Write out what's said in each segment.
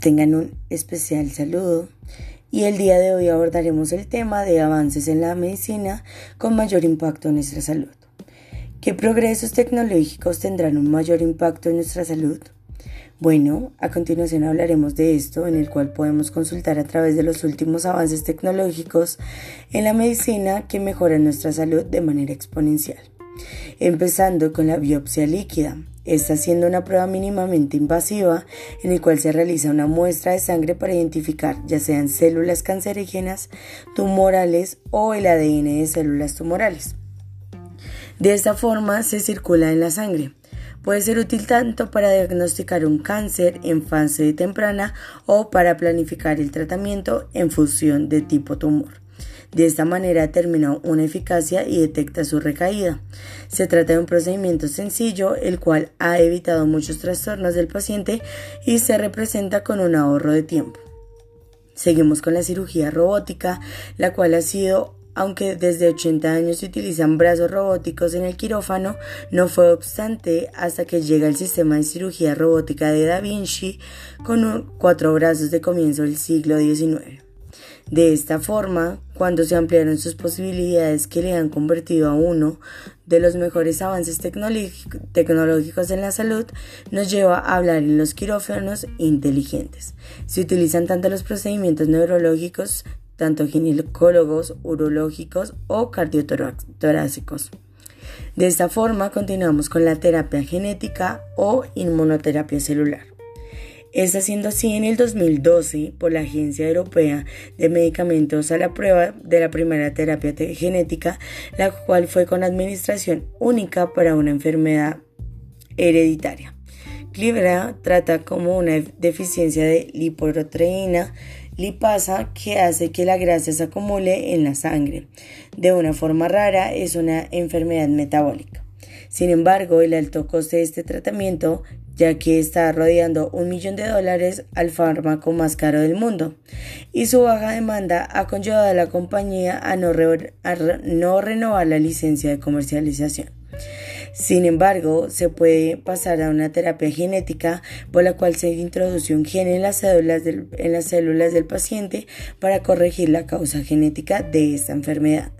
Tengan un especial saludo y el día de hoy abordaremos el tema de avances en la medicina con mayor impacto en nuestra salud. ¿Qué progresos tecnológicos tendrán un mayor impacto en nuestra salud? Bueno, a continuación hablaremos de esto, en el cual podemos consultar a través de los últimos avances tecnológicos en la medicina que mejoran nuestra salud de manera exponencial. Empezando con la biopsia líquida. Está siendo una prueba mínimamente invasiva en el cual se realiza una muestra de sangre para identificar ya sean células cancerígenas, tumorales o el ADN de células tumorales. De esta forma se circula en la sangre. Puede ser útil tanto para diagnosticar un cáncer en fase temprana o para planificar el tratamiento en función de tipo tumor. De esta manera determina una eficacia y detecta su recaída. Se trata de un procedimiento sencillo, el cual ha evitado muchos trastornos del paciente y se representa con un ahorro de tiempo. Seguimos con la cirugía robótica, la cual ha sido aunque desde 80 años se utilizan brazos robóticos en el quirófano, no fue obstante hasta que llega el sistema de cirugía robótica de Da Vinci con cuatro brazos de comienzo del siglo XIX. De esta forma, cuando se ampliaron sus posibilidades que le han convertido a uno de los mejores avances tecnológicos en la salud, nos lleva a hablar en los quirófanos inteligentes. Se utilizan tanto los procedimientos neurológicos tanto ginecólogos, urológicos o cardiotorácicos. De esta forma continuamos con la terapia genética o inmunoterapia celular. Está siendo así en el 2012 por la Agencia Europea de Medicamentos a la prueba de la primera terapia genética, la cual fue con administración única para una enfermedad hereditaria. Clivera trata como una deficiencia de lipoproteína lipasa que hace que la grasa se acumule en la sangre. De una forma rara es una enfermedad metabólica. Sin embargo, el alto coste de este tratamiento, ya que está rodeando un millón de dólares al fármaco más caro del mundo, y su baja demanda ha conllevado a la compañía a no, renovar la licencia de comercialización. Sin embargo, se puede pasar a una terapia genética por la cual se introduce un gen en las células del, en las células del paciente para corregir la causa genética de esta enfermedad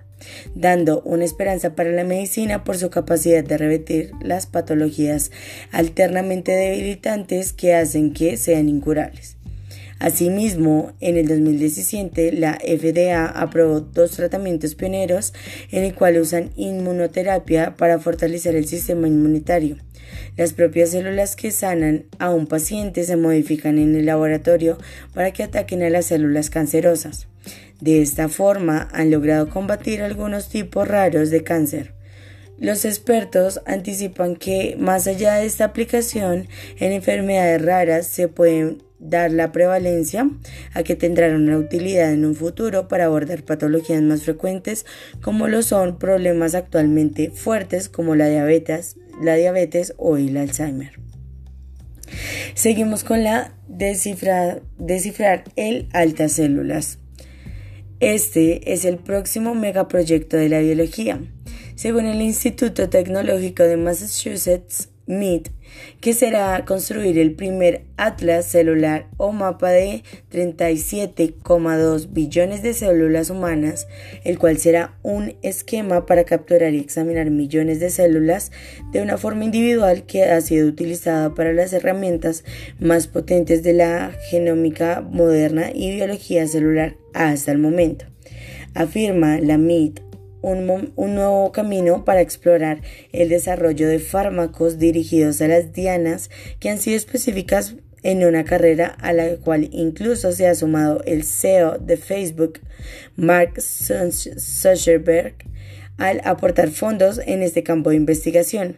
dando una esperanza para la medicina por su capacidad de revertir las patologías alternamente debilitantes que hacen que sean incurables. Asimismo, en el 2017, la FDA aprobó dos tratamientos pioneros en el cual usan inmunoterapia para fortalecer el sistema inmunitario. Las propias células que sanan a un paciente se modifican en el laboratorio para que ataquen a las células cancerosas. De esta forma han logrado combatir algunos tipos raros de cáncer. Los expertos anticipan que más allá de esta aplicación en enfermedades raras se pueden dar la prevalencia a que tendrán una utilidad en un futuro para abordar patologías más frecuentes como lo son problemas actualmente fuertes como la diabetes, la diabetes o el Alzheimer. Seguimos con la descifrar el altas células. Este es el próximo megaproyecto de la biología. Según el Instituto Tecnológico de Massachusetts, MIT, que será construir el primer atlas celular o mapa de 37,2 billones de células humanas, el cual será un esquema para capturar y examinar millones de células de una forma individual que ha sido utilizada para las herramientas más potentes de la genómica moderna y biología celular hasta el momento. Afirma la MIT un, nuevo camino para explorar el desarrollo de fármacos dirigidos a las dianas que han sido específicas en una carrera a la cual incluso se ha sumado el CEO de Facebook, Mark Zuckerberg, al aportar fondos en este campo de investigación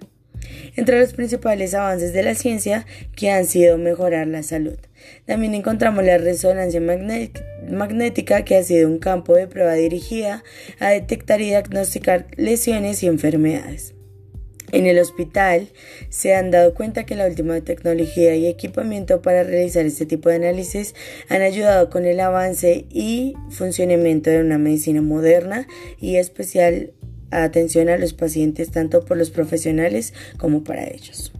entre los principales avances de la ciencia que han sido mejorar la salud. También encontramos la resonancia magnética que ha sido un campo de prueba dirigida a detectar y diagnosticar lesiones y enfermedades. En el hospital se han dado cuenta que la última tecnología y equipamiento para realizar este tipo de análisis han ayudado con el avance y funcionamiento de una medicina moderna y especial atención a los pacientes tanto por los profesionales como para ellos.